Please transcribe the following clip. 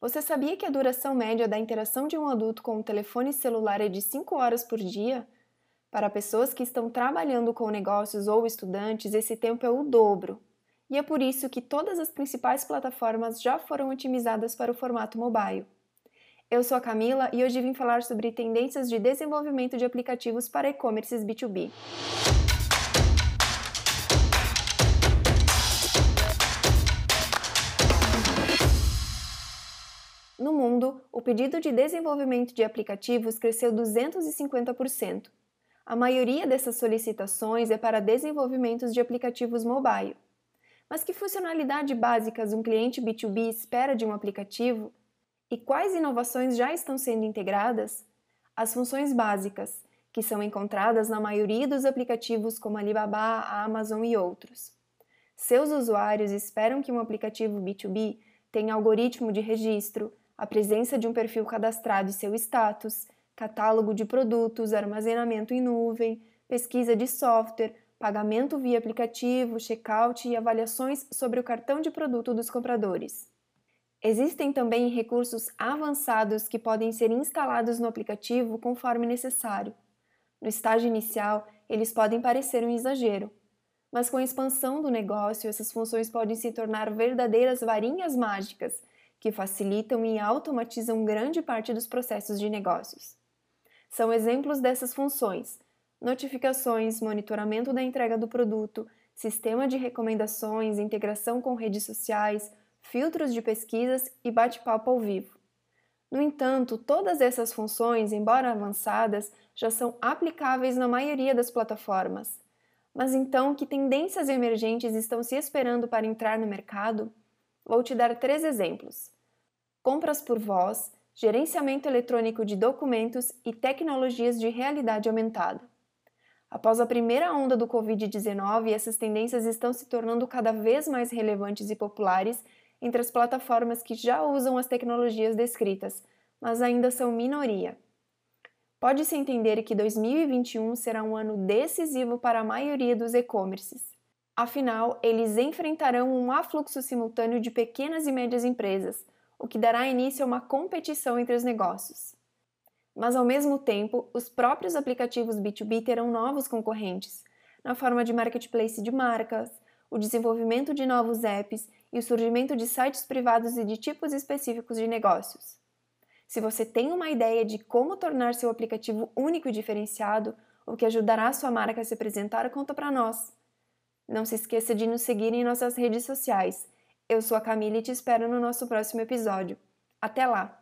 Você sabia que a duração média da interação de um adulto com o telefone celular é de 5 horas por dia? Para pessoas que estão trabalhando com negócios ou estudantes, esse tempo é o dobro. E é por isso que todas as principais plataformas já foram otimizadas para o formato mobile. Eu sou a Camila e hoje vim falar sobre tendências de desenvolvimento de aplicativos para e-commerces B2B. Mundo, o pedido de desenvolvimento de aplicativos cresceu 250%. A maioria dessas solicitações é para desenvolvimentos de aplicativos mobile. Mas que funcionalidade básicas um cliente B2B espera de um aplicativo? E quais inovações já estão sendo integradas? As funções básicas, que são encontradas na maioria dos aplicativos como Alibaba, Amazon e outros. Seus usuários esperam que um aplicativo B2B tenha algoritmo de registro, a presença de um perfil cadastrado e seu status, catálogo de produtos, armazenamento em nuvem, pesquisa de software, pagamento via aplicativo, checkout e avaliações sobre o cartão de produto dos compradores. Existem também recursos avançados que podem ser instalados no aplicativo conforme necessário. No estágio inicial, eles podem parecer um exagero, mas com a expansão do negócio, essas funções podem se tornar verdadeiras varinhas mágicas que facilitam e automatizam grande parte dos processos de negócios. São exemplos dessas funções: notificações, monitoramento da entrega do produto, sistema de recomendações, integração com redes sociais, filtros de pesquisas e bate-papo ao vivo. No entanto, todas essas funções, embora avançadas, já são aplicáveis na maioria das plataformas. Mas então, que tendências emergentes estão se esperando para entrar no mercado? Vou te dar três exemplos: compras por voz, gerenciamento eletrônico de documentos e tecnologias de realidade aumentada. Após a primeira onda do Covid-19, essas tendências estão se tornando cada vez mais relevantes e populares entre as plataformas que já usam as tecnologias descritas, mas ainda são minoria. Pode-se entender que 2021 será um ano decisivo para a maioria dos e-commerces. Afinal, eles enfrentarão um afluxo simultâneo de pequenas e médias empresas, o que dará início a uma competição entre os negócios. Mas, ao mesmo tempo, os próprios aplicativos B2B terão novos concorrentes, na forma de marketplace de marcas, o desenvolvimento de novos apps e o surgimento de sites privados e de tipos específicos de negócios. Se você tem uma ideia de como tornar seu aplicativo único e diferenciado, o que ajudará a sua marca a se apresentar, conta para nós. Não se esqueça de nos seguir em nossas redes sociais. Eu sou a Camila e te espero no nosso próximo episódio. Até lá!